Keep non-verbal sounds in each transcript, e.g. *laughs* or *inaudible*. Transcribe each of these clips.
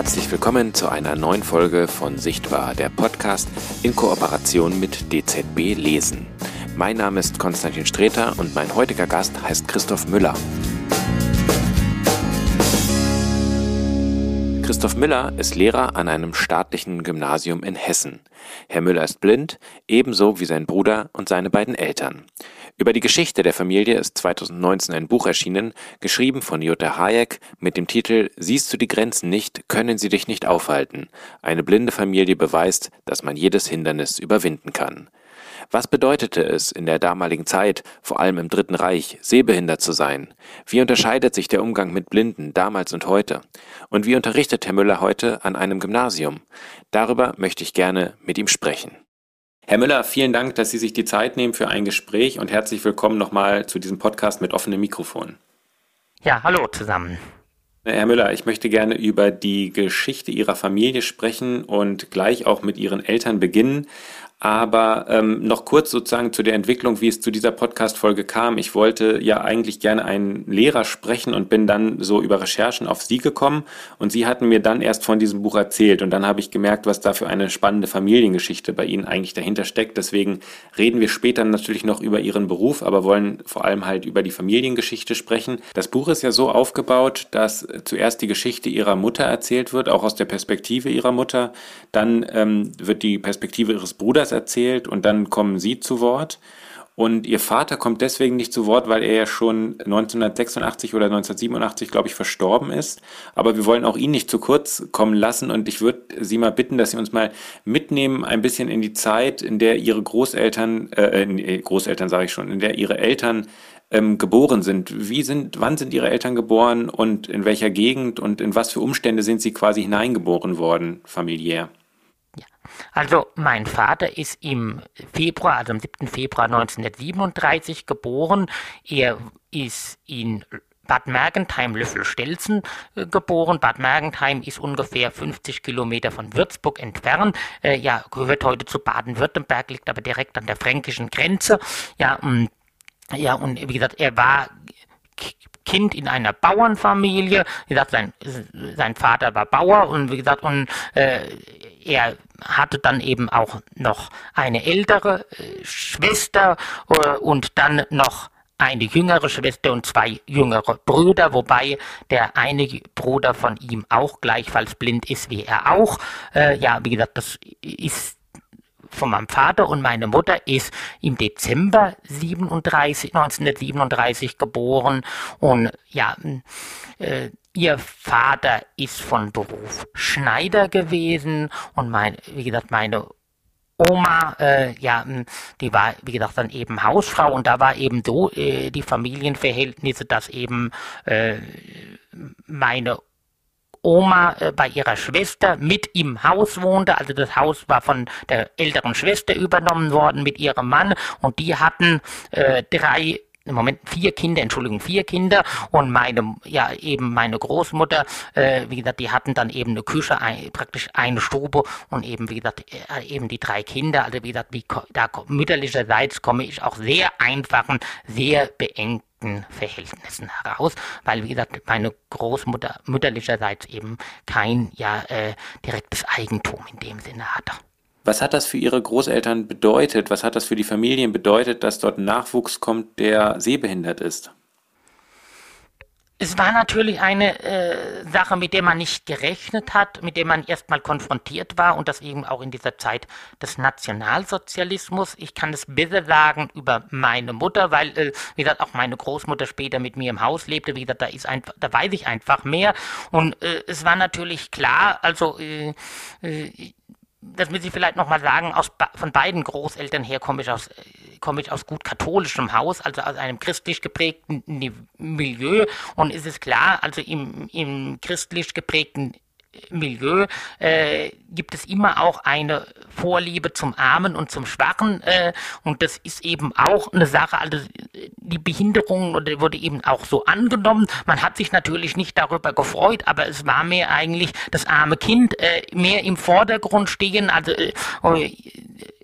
Herzlich willkommen zu einer neuen Folge von Sichtbar, der Podcast in Kooperation mit DZB Lesen. Mein Name ist Konstantin Streter und mein heutiger Gast heißt Christoph Müller. Christoph Müller ist Lehrer an einem staatlichen Gymnasium in Hessen. Herr Müller ist blind, ebenso wie sein Bruder und seine beiden Eltern. Über die Geschichte der Familie ist 2019 ein Buch erschienen, geschrieben von Jutta Hayek mit dem Titel Siehst du die Grenzen nicht, können sie dich nicht aufhalten. Eine blinde Familie beweist, dass man jedes Hindernis überwinden kann. Was bedeutete es in der damaligen Zeit, vor allem im Dritten Reich, sehbehindert zu sein? Wie unterscheidet sich der Umgang mit Blinden damals und heute? Und wie unterrichtet Herr Müller heute an einem Gymnasium? Darüber möchte ich gerne mit ihm sprechen. Herr Müller, vielen Dank, dass Sie sich die Zeit nehmen für ein Gespräch und herzlich willkommen nochmal zu diesem Podcast mit offenem Mikrofon. Ja, hallo zusammen. Herr Müller, ich möchte gerne über die Geschichte Ihrer Familie sprechen und gleich auch mit Ihren Eltern beginnen. Aber ähm, noch kurz sozusagen zu der Entwicklung, wie es zu dieser Podcast-Folge kam. Ich wollte ja eigentlich gerne einen Lehrer sprechen und bin dann so über Recherchen auf Sie gekommen. Und Sie hatten mir dann erst von diesem Buch erzählt. Und dann habe ich gemerkt, was da für eine spannende Familiengeschichte bei Ihnen eigentlich dahinter steckt. Deswegen reden wir später natürlich noch über Ihren Beruf, aber wollen vor allem halt über die Familiengeschichte sprechen. Das Buch ist ja so aufgebaut, dass zuerst die Geschichte Ihrer Mutter erzählt wird, auch aus der Perspektive Ihrer Mutter. Dann ähm, wird die Perspektive Ihres Bruders das erzählt und dann kommen Sie zu Wort. Und Ihr Vater kommt deswegen nicht zu Wort, weil er ja schon 1986 oder 1987, glaube ich, verstorben ist. Aber wir wollen auch ihn nicht zu kurz kommen lassen. Und ich würde Sie mal bitten, dass Sie uns mal mitnehmen, ein bisschen in die Zeit, in der Ihre Großeltern, äh, äh Großeltern sage ich schon, in der Ihre Eltern ähm, geboren sind. Wie sind, wann sind Ihre Eltern geboren und in welcher Gegend und in was für Umstände sind Sie quasi hineingeboren worden, familiär? Also mein Vater ist im Februar, also am 7. Februar 1937 geboren. Er ist in Bad Mergentheim Löffel-Stelzen äh, geboren. Bad Mergentheim ist ungefähr 50 Kilometer von Würzburg entfernt. Äh, ja, gehört heute zu Baden-Württemberg, liegt aber direkt an der fränkischen Grenze. Ja, und, ja, und wie gesagt, er war Kind in einer Bauernfamilie. Wie gesagt, sein, sein Vater war Bauer und wie gesagt, und äh, er hatte dann eben auch noch eine ältere äh, Schwester äh, und dann noch eine jüngere Schwester und zwei jüngere Brüder, wobei der eine Bruder von ihm auch gleichfalls blind ist wie er auch. Äh, ja, wie gesagt, das ist von meinem Vater und meine Mutter ist im Dezember 37, 1937 geboren. Und ja, äh, ihr Vater ist von Beruf Schneider gewesen. Und mein, wie gesagt, meine Oma, äh, ja, die war, wie gesagt, dann eben Hausfrau. Und da war eben so äh, die Familienverhältnisse, dass eben äh, meine Oma äh, bei ihrer Schwester mit im Haus wohnte. Also das Haus war von der älteren Schwester übernommen worden mit ihrem Mann und die hatten äh, drei im Moment vier Kinder, Entschuldigung, vier Kinder und meine, ja eben meine Großmutter, äh, wie gesagt, die hatten dann eben eine Küche, ein, praktisch eine Stube und eben, wie gesagt, äh, eben die drei Kinder, also wie gesagt, wie, da mütterlicherseits komme ich auch sehr einfachen, sehr beengten Verhältnissen heraus, weil wie gesagt meine Großmutter mütterlicherseits eben kein ja äh, direktes Eigentum in dem Sinne hatte. Was hat das für Ihre Großeltern bedeutet? Was hat das für die Familien bedeutet, dass dort Nachwuchs kommt, der sehbehindert ist? Es war natürlich eine äh, Sache, mit der man nicht gerechnet hat, mit der man erstmal konfrontiert war und das eben auch in dieser Zeit des Nationalsozialismus. Ich kann es besser sagen über meine Mutter, weil, äh, wie gesagt, auch meine Großmutter später mit mir im Haus lebte. Wie gesagt, da ist einfach, da weiß ich einfach mehr. Und äh, es war natürlich klar, also äh, äh, das muss ich vielleicht nochmal sagen, aus, von beiden Großeltern her komme ich aus, komme ich aus gut katholischem Haus, also aus einem christlich geprägten Milieu. Und ist es klar, also im, im christlich geprägten Milieu äh, gibt es immer auch eine Vorliebe zum Armen und zum Schwachen äh, und das ist eben auch eine Sache, also die Behinderung wurde eben auch so angenommen. Man hat sich natürlich nicht darüber gefreut, aber es war mehr eigentlich das arme Kind äh, mehr im Vordergrund stehen, also äh,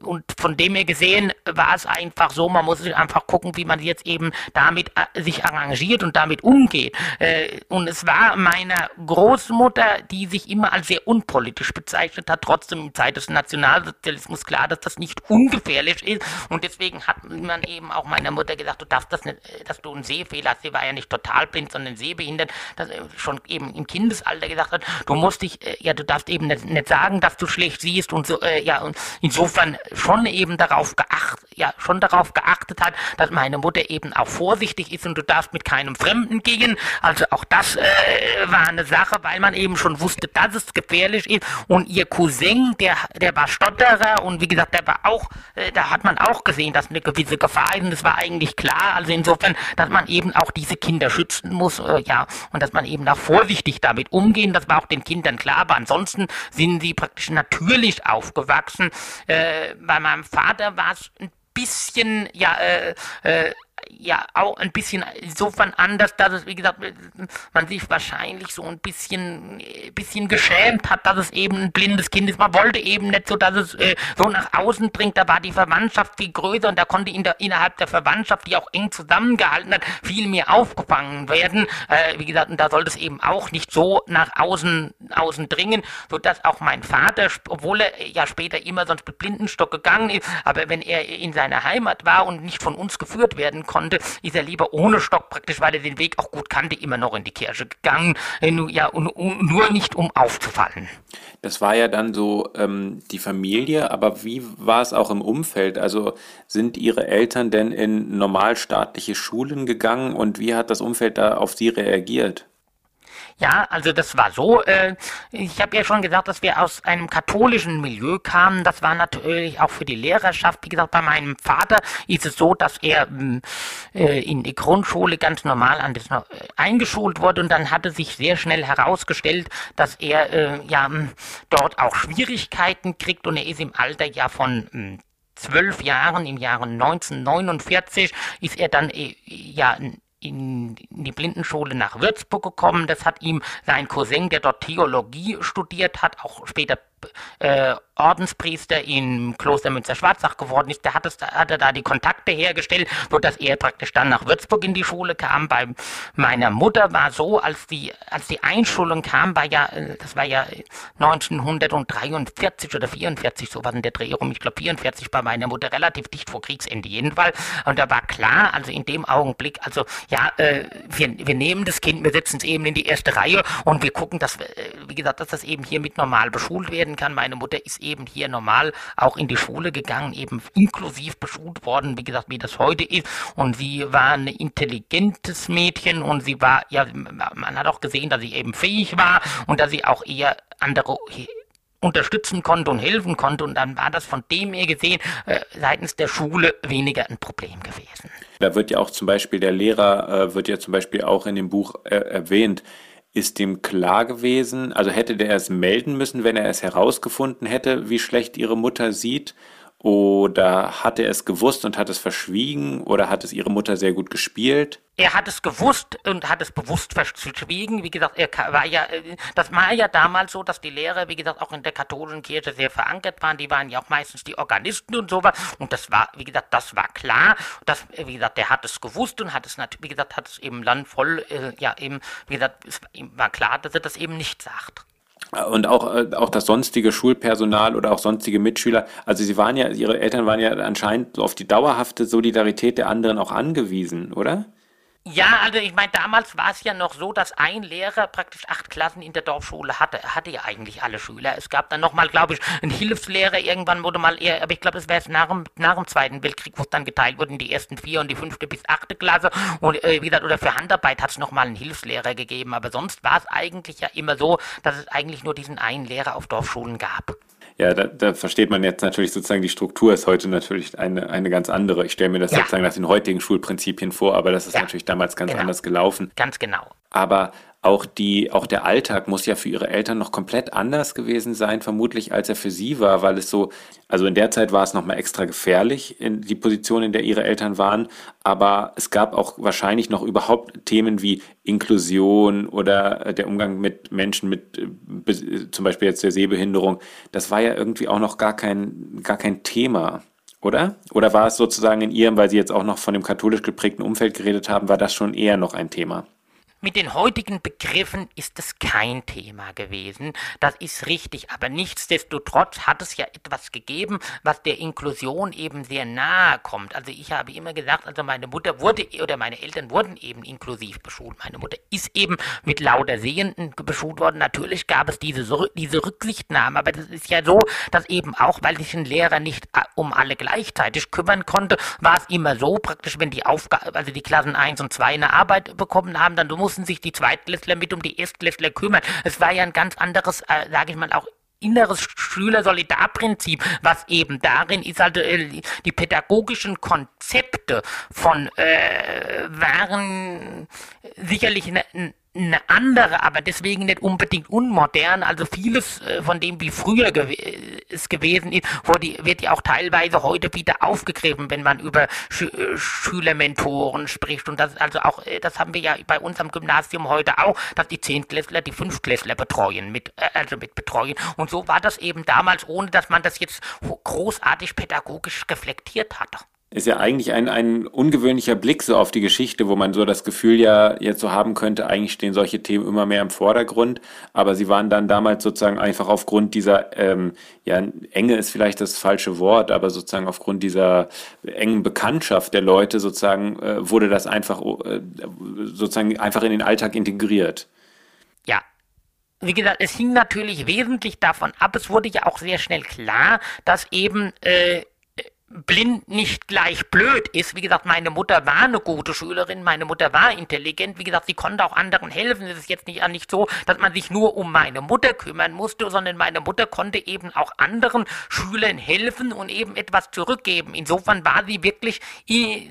und von dem her gesehen war es einfach so, man muss einfach gucken, wie man jetzt eben damit äh, sich arrangiert und damit umgeht. Äh, und es war meiner Großmutter, die sich immer als sehr unpolitisch bezeichnet hat, trotzdem in Zeit des Nationalsozialismus klar, dass das nicht ungefährlich ist. Und deswegen hat man eben auch meiner Mutter gesagt, du darfst das nicht, äh, dass du einen Sehfehler hast. Sie war ja nicht total blind, sondern sehbehindert, dass schon eben im Kindesalter gesagt hat, du musst dich, ja, du darfst eben nicht, sagen, dass du schlecht siehst und so, ja, und insofern schon eben darauf geachtet, ja, schon darauf geachtet hat, dass meine Mutter eben auch vorsichtig ist und du darfst mit keinem Fremden gehen. Also auch das äh, war eine Sache, weil man eben schon wusste, dass es gefährlich ist. Und ihr Cousin, der, der war Stotterer und wie gesagt, der war auch, äh, da hat man auch gesehen, dass eine gewisse Gefahr ist und das war eigentlich klar. Also insofern, dass man eben auch diese Kinder schützen muss, äh, ja, und dass man eben auch vorsichtig damit umgehen, das war auch den Kindern klar, aber ansonsten sind sie praktisch natürlich aufgewachsen. Äh, bei meinem Vater war es ein bisschen, ja, äh, äh, ja auch ein bisschen insofern anders, dass es, wie gesagt, man sich wahrscheinlich so ein bisschen, bisschen geschämt hat, dass es eben ein blindes Kind ist. Man wollte eben nicht so, dass es äh, so nach außen dringt. Da war die Verwandtschaft viel größer und da konnte in der, innerhalb der Verwandtschaft, die auch eng zusammengehalten hat, viel mehr aufgefangen werden. Äh, wie gesagt, und da sollte es eben auch nicht so nach außen, außen dringen, sodass auch mein Vater, obwohl er ja später immer sonst mit Blindenstock gegangen ist, aber wenn er in seiner Heimat war und nicht von uns geführt werden konnte, ist er lieber ohne Stock praktisch, weil er den Weg auch gut kannte, immer noch in die Kirche gegangen. Äh, ja, nur nicht um aufzufallen. Das war ja dann so ähm, die Familie, aber wie war es auch im Umfeld? Also sind Ihre Eltern denn in normalstaatliche Schulen gegangen und wie hat das Umfeld da auf Sie reagiert? Ja, also das war so. Äh, ich habe ja schon gesagt, dass wir aus einem katholischen Milieu kamen. Das war natürlich auch für die Lehrerschaft. Wie gesagt, bei meinem Vater ist es so, dass er mm, äh, in die Grundschule ganz normal an das, äh, eingeschult wurde und dann hatte sich sehr schnell herausgestellt, dass er äh, ja mm, dort auch Schwierigkeiten kriegt und er ist im Alter ja von mm, zwölf Jahren, im Jahre 1949, ist er dann äh, ja in, die Blindenschule nach Würzburg gekommen. Das hat ihm sein Cousin, der dort Theologie studiert hat, auch später äh, Ordenspriester im Kloster Münster-Schwarzach geworden ist, der hat, es, hat er da die Kontakte hergestellt, sodass er praktisch dann nach Würzburg in die Schule kam. Bei meiner Mutter war so, als die, als die Einschulung kam, war ja, äh, das war ja 1943 oder 44, so war in der Dreh rum, ich glaube 44 bei meiner Mutter, relativ dicht vor Kriegsende jedenfalls. Und da war klar, also in dem Augenblick, also ja, äh, wir, wir nehmen das Kind, wir setzen es eben in die erste Reihe und wir gucken, dass, äh, wie gesagt, dass das eben hier mit normal beschult werden kann. Meine Mutter ist eben hier normal auch in die Schule gegangen, eben inklusiv beschult worden, wie gesagt, wie das heute ist. Und sie war ein intelligentes Mädchen und sie war, ja, man hat auch gesehen, dass sie eben fähig war und dass sie auch eher andere unterstützen konnte und helfen konnte. Und dann war das von dem her gesehen äh, seitens der Schule weniger ein Problem gewesen. Da wird ja auch zum Beispiel der Lehrer, äh, wird ja zum Beispiel auch in dem Buch äh, erwähnt, ist dem klar gewesen, also hätte der es melden müssen, wenn er es herausgefunden hätte, wie schlecht ihre Mutter sieht? Oder hat er es gewusst und hat es verschwiegen? Oder hat es ihre Mutter sehr gut gespielt? Er hat es gewusst und hat es bewusst verschwiegen. Wie gesagt, er war ja, äh, das war ja damals so, dass die Lehrer, wie gesagt, auch in der katholischen Kirche sehr verankert waren. Die waren ja auch meistens die Organisten und sowas. Und das war, wie gesagt, das war klar. Das, wie gesagt, der hat es gewusst und hat es natürlich, wie gesagt, hat es eben dann voll, äh, ja, eben, wie gesagt, es war klar, dass er das eben nicht sagt. Und auch, äh, auch das sonstige Schulpersonal oder auch sonstige Mitschüler, also sie waren ja, ihre Eltern waren ja anscheinend auf die dauerhafte Solidarität der anderen auch angewiesen, oder? Ja, also ich meine, damals war es ja noch so, dass ein Lehrer praktisch acht Klassen in der Dorfschule hatte. Er hatte ja eigentlich alle Schüler. Es gab dann nochmal, glaube ich, einen Hilfslehrer. Irgendwann wurde mal eher, aber ich glaube, das wäre es nach dem, nach dem Zweiten Weltkrieg, wo es dann geteilt wurde in die ersten vier und die fünfte bis achte Klasse. Und äh, wie gesagt, oder für Handarbeit hat es nochmal einen Hilfslehrer gegeben. Aber sonst war es eigentlich ja immer so, dass es eigentlich nur diesen einen Lehrer auf Dorfschulen gab. Ja, da, da versteht man jetzt natürlich sozusagen, die Struktur ist heute natürlich eine, eine ganz andere. Ich stelle mir das ja. sozusagen nach den heutigen Schulprinzipien vor, aber das ist ja. natürlich damals ganz genau. anders gelaufen. Ganz genau. Aber auch die, auch der Alltag muss ja für ihre Eltern noch komplett anders gewesen sein, vermutlich, als er für sie war, weil es so, also in der Zeit war es nochmal extra gefährlich, in die Position, in der ihre Eltern waren, aber es gab auch wahrscheinlich noch überhaupt Themen wie Inklusion oder der Umgang mit Menschen mit äh, zum Beispiel jetzt der Sehbehinderung. Das war ja irgendwie auch noch gar kein, gar kein Thema. Oder? Oder war es sozusagen in ihrem, weil Sie jetzt auch noch von dem katholisch geprägten Umfeld geredet haben, war das schon eher noch ein Thema? Mit den heutigen Begriffen ist es kein Thema gewesen. Das ist richtig. Aber nichtsdestotrotz hat es ja etwas gegeben, was der Inklusion eben sehr nahe kommt. Also ich habe immer gesagt, also meine Mutter wurde oder meine Eltern wurden eben inklusiv beschult. Meine Mutter ist eben mit lauter Sehenden beschult worden. Natürlich gab es diese, diese Rücksichtnahme, aber das ist ja so, dass eben auch, weil sich ein Lehrer nicht äh, um alle gleichzeitig kümmern konnte, war es immer so praktisch, wenn die Aufgabe, also die Klassen 1 und 2 eine Arbeit bekommen haben, dann mussten sich die Zweitklässler mit um die Erstklässler kümmern. Es war ja ein ganz anderes, äh, sage ich mal, auch inneres Schüler-Solidarprinzip, was eben darin ist, also äh, die pädagogischen Konzepte von äh, waren sicherlich eine, eine andere, aber deswegen nicht unbedingt unmodern. Also vieles äh, von dem, wie früher gew es gewesen ist, die, wird ja auch teilweise heute wieder aufgegriffen, wenn man über Sch äh, Schülermentoren spricht. Und das also auch, äh, das haben wir ja bei uns am Gymnasium heute auch, dass die Zehntklässler die Fünftklässler betreuen, mit, also mit betreuen. Und so war das eben damals, ohne dass man das jetzt großartig pädagogisch reflektiert hatte ist ja eigentlich ein, ein ungewöhnlicher Blick so auf die Geschichte, wo man so das Gefühl ja jetzt so haben könnte, eigentlich stehen solche Themen immer mehr im Vordergrund, aber sie waren dann damals sozusagen einfach aufgrund dieser, ähm, ja, Enge ist vielleicht das falsche Wort, aber sozusagen aufgrund dieser engen Bekanntschaft der Leute sozusagen äh, wurde das einfach äh, sozusagen einfach in den Alltag integriert. Ja, wie gesagt, es hing natürlich wesentlich davon ab. Es wurde ja auch sehr schnell klar, dass eben äh, blind nicht gleich blöd ist. Wie gesagt, meine Mutter war eine gute Schülerin, meine Mutter war intelligent. Wie gesagt, sie konnte auch anderen helfen. Es ist jetzt nicht, nicht so, dass man sich nur um meine Mutter kümmern musste, sondern meine Mutter konnte eben auch anderen Schülern helfen und eben etwas zurückgeben. Insofern war sie wirklich,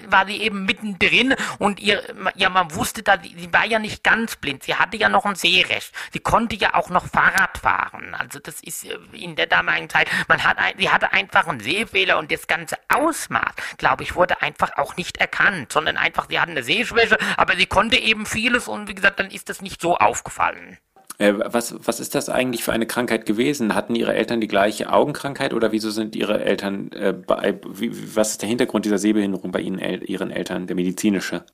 war sie eben mittendrin und ihr, ja, man wusste, dass sie, sie war ja nicht ganz blind. Sie hatte ja noch ein Sehrecht. Sie konnte ja auch noch Fahrrad fahren. Also das ist äh, in der damaligen Zeit, man hat, sie hatte einfach einen Sehfehler und das ganze Ausmaß, glaube ich, wurde einfach auch nicht erkannt, sondern einfach, sie hatten eine Sehschwäche, aber sie konnte eben vieles und wie gesagt, dann ist das nicht so aufgefallen. Äh, was, was ist das eigentlich für eine Krankheit gewesen? Hatten Ihre Eltern die gleiche Augenkrankheit oder wieso sind Ihre Eltern, äh, bei, wie, was ist der Hintergrund dieser Sehbehinderung bei Ihnen, Ihren Eltern, der medizinische?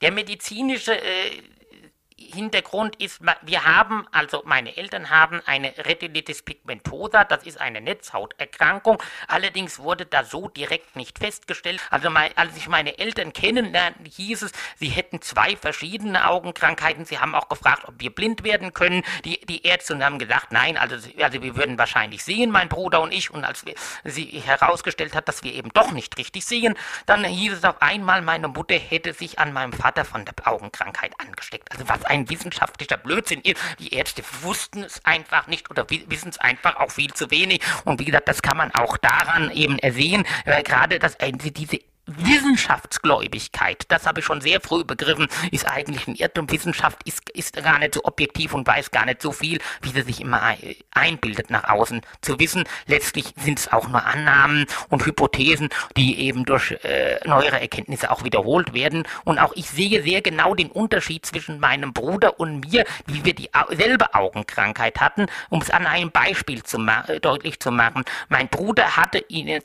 Der medizinische, äh, Hintergrund ist, wir haben, also meine Eltern haben eine Retinitis pigmentosa, das ist eine Netzhauterkrankung. Allerdings wurde da so direkt nicht festgestellt. Also mein, als ich meine Eltern kennenlernte, hieß es, sie hätten zwei verschiedene Augenkrankheiten. Sie haben auch gefragt, ob wir blind werden können. Die, die Ärzte haben gesagt, nein, also, also wir würden wahrscheinlich sehen, mein Bruder und ich. Und als wir, sie herausgestellt hat, dass wir eben doch nicht richtig sehen, dann hieß es auf einmal, meine Mutter hätte sich an meinem Vater von der Augenkrankheit angesteckt. Also was ein wissenschaftlicher Blödsinn ist. Die Ärzte wussten es einfach nicht oder wissen es einfach auch viel zu wenig. Und wie gesagt, das kann man auch daran eben ersehen, äh, gerade dass äh, diese Wissenschaftsgläubigkeit, das habe ich schon sehr früh begriffen, ist eigentlich ein Irrtum. Wissenschaft ist, ist gar nicht so objektiv und weiß gar nicht so viel, wie sie sich immer einbildet nach außen zu wissen. Letztlich sind es auch nur Annahmen und Hypothesen, die eben durch äh, neuere Erkenntnisse auch wiederholt werden. Und auch ich sehe sehr genau den Unterschied zwischen meinem Bruder und mir, wie wir dieselbe Augenkrankheit hatten, um es an einem Beispiel zu äh, deutlich zu machen. Mein Bruder hatte ihn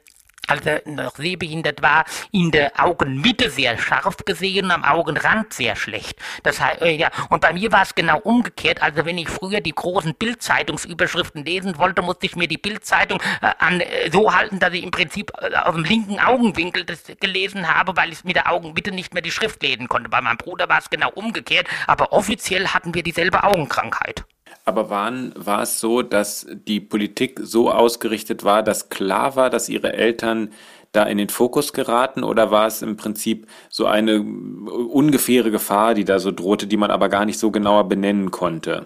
als er noch sehbehindert war, in der Augenmitte sehr scharf gesehen, am Augenrand sehr schlecht. Das heißt, äh, ja, und bei mir war es genau umgekehrt. Also wenn ich früher die großen Bildzeitungsüberschriften lesen wollte, musste ich mir die Bildzeitung äh, an, äh, so halten, dass ich im Prinzip äh, auf dem linken Augenwinkel das gelesen habe, weil ich mit der Augenmitte nicht mehr die Schrift lesen konnte. Bei meinem Bruder war es genau umgekehrt, aber offiziell hatten wir dieselbe Augenkrankheit. Aber waren, war es so, dass die Politik so ausgerichtet war, dass klar war, dass ihre Eltern da in den Fokus geraten oder war es im Prinzip so eine ungefähre Gefahr, die da so drohte, die man aber gar nicht so genauer benennen konnte?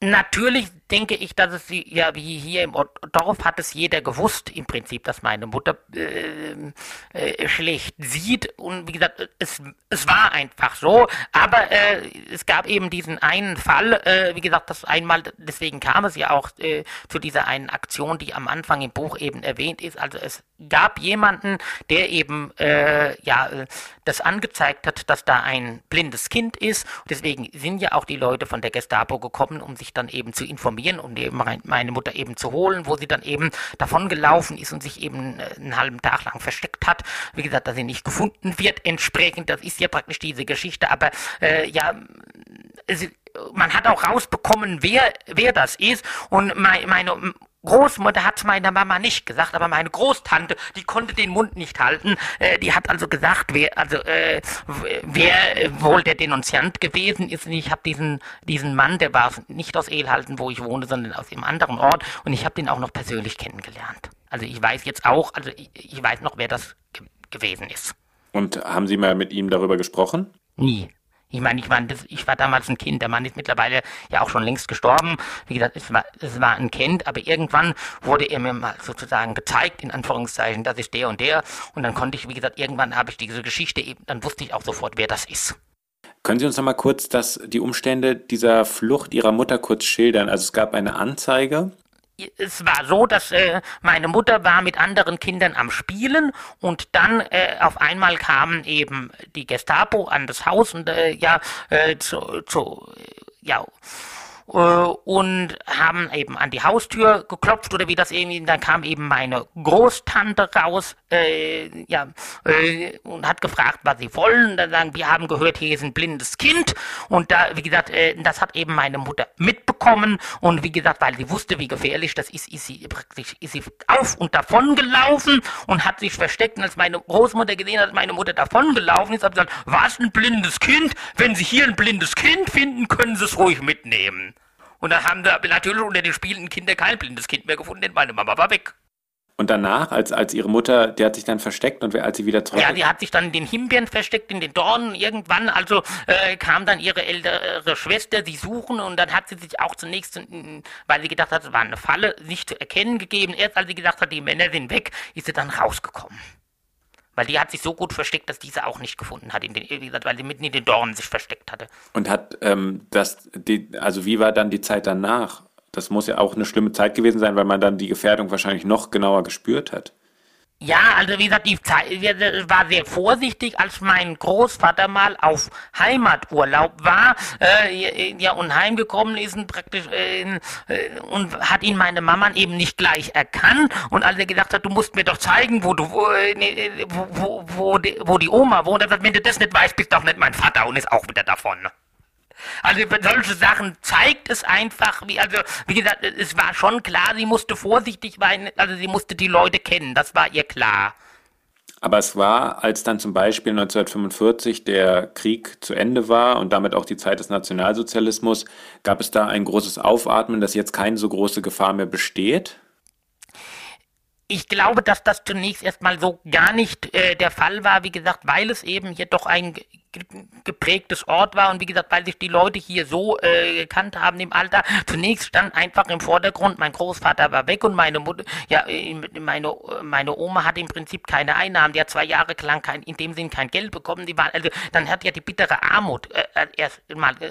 Natürlich denke ich, dass es ja wie hier im Dorf hat es jeder gewusst im Prinzip, dass meine Mutter äh, äh, schlecht sieht. Und wie gesagt, es, es war einfach so, aber äh, es gab eben diesen einen Fall, äh, wie gesagt, das einmal, deswegen kam es ja auch äh, zu dieser einen Aktion, die am Anfang im Buch eben erwähnt ist, also es gab jemanden, der eben äh, ja das angezeigt hat, dass da ein blindes Kind ist. Deswegen sind ja auch die Leute von der Gestapo gekommen, um sich dann eben zu informieren und eben meine Mutter eben zu holen, wo sie dann eben davon gelaufen ist und sich eben äh, einen halben Tag lang versteckt hat. Wie gesagt, dass sie nicht gefunden wird. Entsprechend, das ist ja praktisch diese Geschichte. Aber äh, ja, es, man hat auch rausbekommen, wer, wer das ist. Und meine, meine Großmutter hat meiner Mama nicht gesagt, aber meine Großtante, die konnte den Mund nicht halten. Äh, die hat also gesagt, wer, also äh, wer wohl der Denunziant gewesen ist. Und ich habe diesen diesen Mann, der war nicht aus Ehlhalten, wo ich wohne, sondern aus einem anderen Ort. Und ich habe den auch noch persönlich kennengelernt. Also ich weiß jetzt auch, also ich, ich weiß noch, wer das ge gewesen ist. Und haben Sie mal mit ihm darüber gesprochen? Nie. Ich meine, ich war, das, ich war damals ein Kind, der Mann ist mittlerweile ja auch schon längst gestorben. Wie gesagt, es war, es war ein Kind, aber irgendwann wurde er mir mal sozusagen gezeigt, in Anführungszeichen, das ist der und der. Und dann konnte ich, wie gesagt, irgendwann habe ich diese Geschichte eben, dann wusste ich auch sofort, wer das ist. Können Sie uns noch mal kurz das, die Umstände dieser Flucht Ihrer Mutter kurz schildern? Also es gab eine Anzeige es war so, dass äh, meine Mutter war mit anderen Kindern am Spielen und dann äh, auf einmal kamen eben die Gestapo an das Haus und äh, ja äh, zu, zu ja äh, und haben eben an die Haustür geklopft oder wie das irgendwie, dann kam eben meine Großtante raus, äh, ja, äh, und hat gefragt, was sie wollen. Dann sagen, wir haben gehört, hier ist ein blindes Kind und da, wie gesagt, äh, das hat eben meine Mutter mitbekommen und wie gesagt, weil sie wusste, wie gefährlich das ist, ist sie praktisch, ist sie auf und davon gelaufen und hat sich versteckt und als meine Großmutter gesehen hat, meine Mutter davon gelaufen ist, hat sie gesagt, was ein blindes Kind? Wenn Sie hier ein blindes Kind finden, können Sie es ruhig mitnehmen. Und dann haben da natürlich unter den spielenden Kindern kein blindes Kind mehr gefunden, denn meine Mama war weg. Und danach, als, als ihre Mutter, die hat sich dann versteckt und als sie wieder zurück... Ja, die hat sich dann in den Himbeeren versteckt, in den Dornen. Irgendwann also äh, kam dann ihre ältere Schwester, sie suchen und dann hat sie sich auch zunächst, weil sie gedacht hat, es war eine Falle, nicht zu erkennen gegeben. Erst als sie gesagt hat, die Männer sind weg, ist sie dann rausgekommen. Weil die hat sich so gut versteckt, dass diese auch nicht gefunden hat, in den, wie gesagt, weil sie mitten in den Dornen sich versteckt hatte. Und hat ähm, das, die, also wie war dann die Zeit danach? Das muss ja auch eine schlimme Zeit gewesen sein, weil man dann die Gefährdung wahrscheinlich noch genauer gespürt hat. Ja, also wie gesagt, die Zeit war sehr vorsichtig, als mein Großvater mal auf Heimaturlaub war, äh, ja und heimgekommen ist und praktisch äh, äh, und hat ihn meine Mama eben nicht gleich erkannt und als er gesagt hat, du musst mir doch zeigen, wo du wo, äh, ne, wo, wo, wo, die, wo die Oma wohnt, er sagt, wenn du das nicht weißt, bist doch nicht mein Vater und ist auch wieder davon. Also solche Sachen zeigt es einfach, wie, also, wie gesagt, es war schon klar, sie musste vorsichtig sein, also sie musste die Leute kennen, das war ihr klar. Aber es war, als dann zum Beispiel 1945 der Krieg zu Ende war und damit auch die Zeit des Nationalsozialismus, gab es da ein großes Aufatmen, dass jetzt keine so große Gefahr mehr besteht? Ich glaube, dass das zunächst erstmal so gar nicht äh, der Fall war, wie gesagt, weil es eben hier doch ein geprägtes Ort war und wie gesagt, weil sich die Leute hier so äh, gekannt haben im Alter. Zunächst stand einfach im Vordergrund, mein Großvater war weg und meine Mutter, ja, äh, meine, meine Oma hat im Prinzip keine Einnahmen, die hat zwei Jahre lang kein, in dem Sinn kein Geld bekommen, die war, also dann hat ja die bittere Armut äh, äh erst mal äh,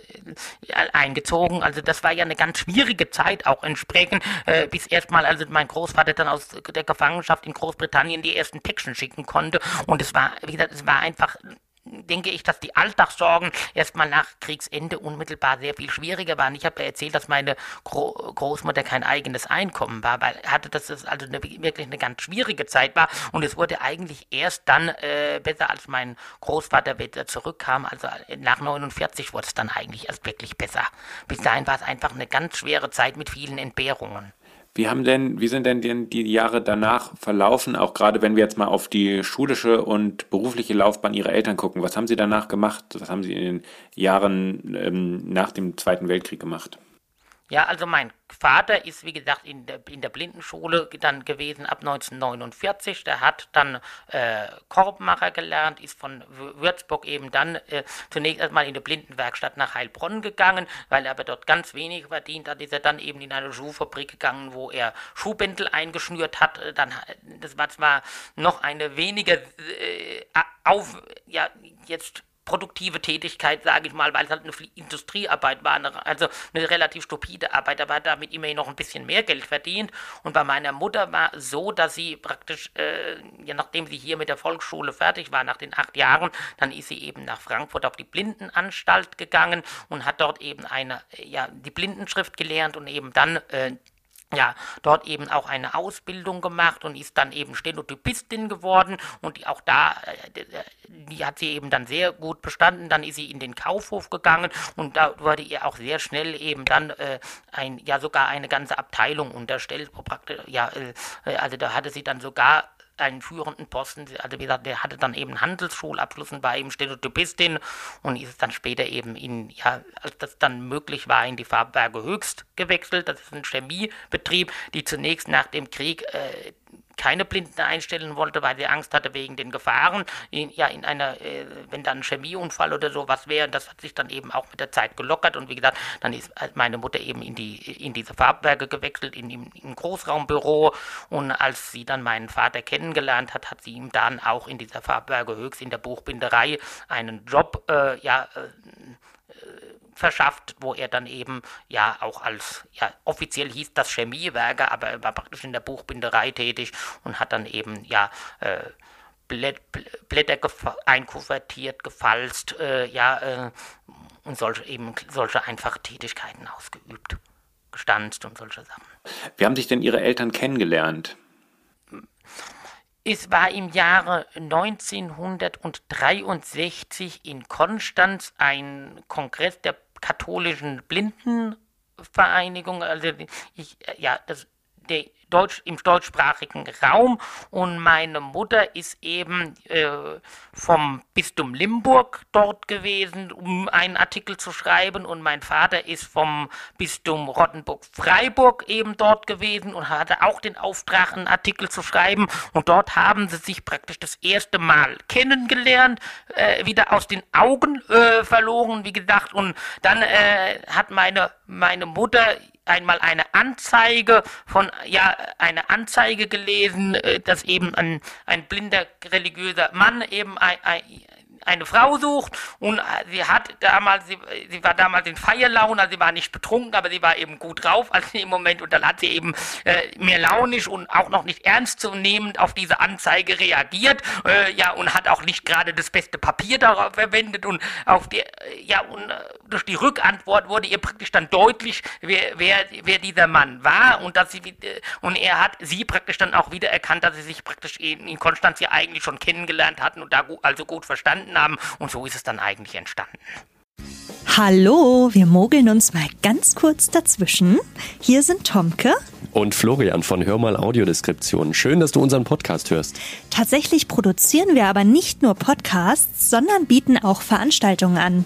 eingezogen, also das war ja eine ganz schwierige Zeit auch entsprechend, äh, bis erstmal also mein Großvater dann aus der Gefangenschaft in Großbritannien die ersten Päckchen schicken konnte. Und es war, wie gesagt, es war einfach denke ich, dass die Alltagssorgen erstmal nach Kriegsende unmittelbar sehr viel schwieriger waren. Ich habe ja erzählt, dass meine Gro Großmutter kein eigenes Einkommen war, weil hatte das also eine, wirklich eine ganz schwierige Zeit war und es wurde eigentlich erst dann äh, besser, als mein Großvater wieder zurückkam. Also nach 49 wurde es dann eigentlich erst wirklich besser. Bis dahin war es einfach eine ganz schwere Zeit mit vielen Entbehrungen. Wie haben denn, wie sind denn die, Jahre danach verlaufen, auch gerade wenn wir jetzt mal auf die schulische und berufliche Laufbahn Ihrer Eltern gucken? Was haben Sie danach gemacht? Was haben Sie in den Jahren ähm, nach dem Zweiten Weltkrieg gemacht? Ja, also mein Vater ist, wie gesagt, in der, in der Blindenschule dann gewesen ab 1949. Der hat dann äh, Korbmacher gelernt, ist von Würzburg eben dann äh, zunächst erstmal in die Blindenwerkstatt nach Heilbronn gegangen, weil er aber dort ganz wenig verdient hat, ist er dann eben in eine Schuhfabrik gegangen, wo er Schuhbändel eingeschnürt hat. Äh, dann, das war zwar noch eine weniger äh, auf, ja, jetzt produktive Tätigkeit, sage ich mal, weil es halt eine Industriearbeit war, eine, also eine relativ stupide Arbeit, aber hat damit immerhin noch ein bisschen mehr Geld verdient. Und bei meiner Mutter war es so, dass sie praktisch, äh, ja, nachdem sie hier mit der Volksschule fertig war, nach den acht Jahren, dann ist sie eben nach Frankfurt auf die Blindenanstalt gegangen und hat dort eben eine, ja, die Blindenschrift gelernt und eben dann äh, ja, dort eben auch eine Ausbildung gemacht und ist dann eben Stenotypistin geworden und die, auch da, äh, die hat sie eben dann sehr gut bestanden. Dann ist sie in den Kaufhof gegangen und da wurde ihr auch sehr schnell eben dann äh, ein, ja sogar eine ganze Abteilung unterstellt. Praktisch, ja, äh, also da hatte sie dann sogar einen führenden Posten. Also wie gesagt, der hatte dann eben Handelsschulabschluss und war eben Stenotypistin und ist dann später eben in, ja, als das dann möglich war, in die Farbwerke Höchst gewechselt. Das ist ein Chemiebetrieb, die zunächst nach dem Krieg äh, keine Blinden einstellen wollte, weil sie Angst hatte wegen den Gefahren. In, ja, in einer, äh, wenn dann ein Chemieunfall oder sowas wäre, das hat sich dann eben auch mit der Zeit gelockert und wie gesagt, dann ist meine Mutter eben in die in diese Farbwerke gewechselt, in im Großraumbüro und als sie dann meinen Vater kennengelernt hat, hat sie ihm dann auch in dieser Farbwerke höchst in der Buchbinderei einen Job äh, ja äh, verschafft, wo er dann eben ja auch als, ja, offiziell hieß das Chemiewerker, aber er war praktisch in der Buchbinderei tätig und hat dann eben, ja, äh, Blätter einkuvertiert, gefalzt, äh, ja, äh, und solche eben solche einfache Tätigkeiten ausgeübt. Gestanzt und solche Sachen. Wie haben sich denn Ihre Eltern kennengelernt? Es war im Jahre 1963 in Konstanz ein Kongress der katholischen Blindenvereinigung, also ich, ja, das, der Deutsch, im deutschsprachigen Raum. Und meine Mutter ist eben äh, vom Bistum Limburg dort gewesen, um einen Artikel zu schreiben. Und mein Vater ist vom Bistum Rottenburg-Freiburg eben dort gewesen und hatte auch den Auftrag, einen Artikel zu schreiben. Und dort haben sie sich praktisch das erste Mal kennengelernt, äh, wieder aus den Augen äh, verloren, wie gesagt, und dann äh, hat meine, meine Mutter einmal eine Anzeige von, ja, eine Anzeige gelesen, äh, dass eben ein, ein blinder religiöser Mann eben ein, ein, eine Frau sucht und äh, sie hat damals, sie, sie war damals in Feierlaune, also sie war nicht betrunken, aber sie war eben gut drauf also im Moment und dann hat sie eben äh, mehr launisch und auch noch nicht ernstzunehmend auf diese Anzeige reagiert, äh, ja und hat auch nicht gerade das beste Papier darauf verwendet und auf die, äh, ja und äh, durch die Rückantwort wurde ihr praktisch dann deutlich, wer, wer, wer dieser Mann war und dass sie und er hat sie praktisch dann auch wieder erkannt, dass sie sich praktisch in, in Konstanz ja eigentlich schon kennengelernt hatten und da also gut verstanden gefunden haben und so ist es dann eigentlich entstanden. Hallo, wir mogeln uns mal ganz kurz dazwischen. Hier sind Tomke und Florian von Hörmal Audiodeskription. Schön, dass du unseren Podcast hörst. Tatsächlich produzieren wir aber nicht nur Podcasts, sondern bieten auch Veranstaltungen an.